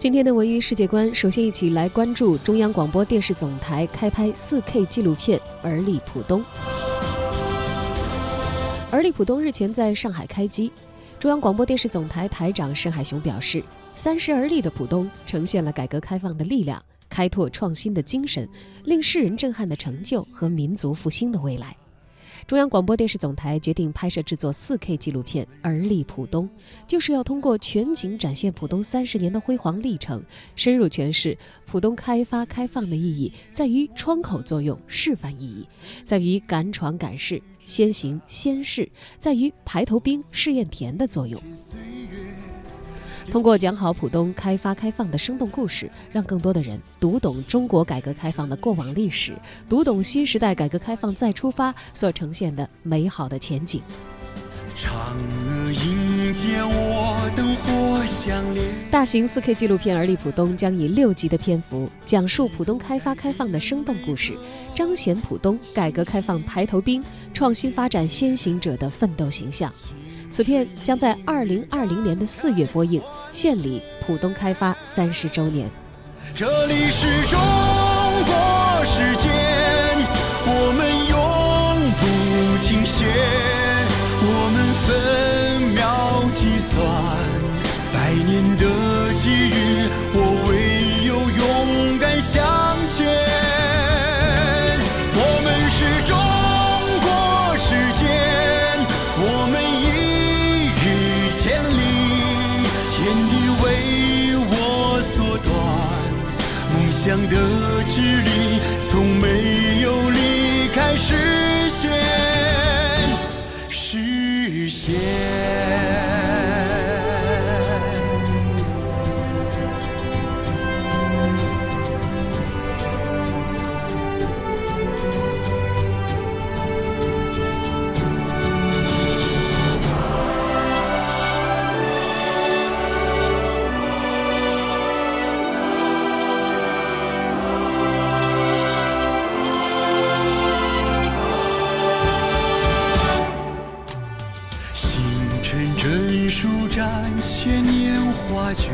今天的文娱世界观，首先一起来关注中央广播电视总台开拍 4K 纪录片《而立浦东》。《而立浦东》日前在上海开机，中央广播电视总台台长申海雄表示：“三十而立的浦东，呈现了改革开放的力量、开拓创新的精神、令世人震撼的成就和民族复兴的未来。”中央广播电视总台决定拍摄制作 4K 纪录片《而立浦东》，就是要通过全景展现浦东三十年的辉煌历程，深入诠释浦东开发开放的意义在于窗口作用、示范意义在于敢闯敢试、先行先试，在于排头兵、试验田的作用。通过讲好浦东开发开放的生动故事，让更多的人读懂中国改革开放的过往历史，读懂新时代改革开放再出发所呈现的美好的前景。嫦娥迎接我，灯火相连大型 4K 纪录片《而立浦东》将以六集的篇幅，讲述浦东开发开放的生动故事，彰显浦东改革开放排头兵、创新发展先行者的奋斗形象。此片将在二零二零年的四月播映，献礼浦东开发三十周年。这里是中国时间，想的距离。舒展千年画卷，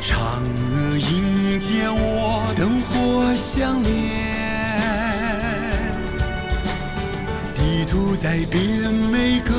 嫦娥迎接我，灯火相连，地图在变每个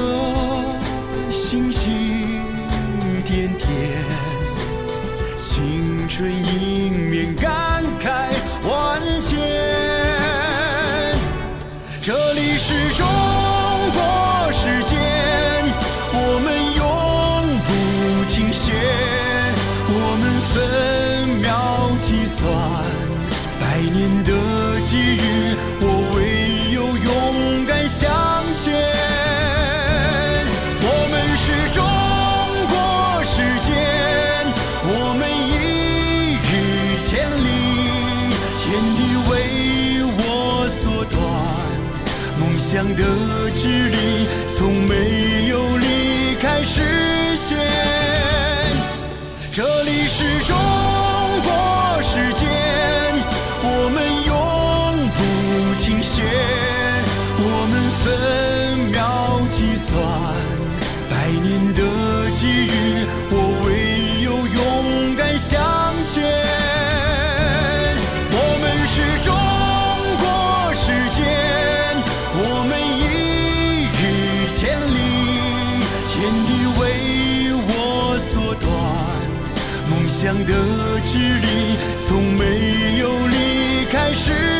的距离从没有离开视线。这里是中国时间，我们永不停歇，我们分秒计算百年的机遇，我唯想的距离从没有离开时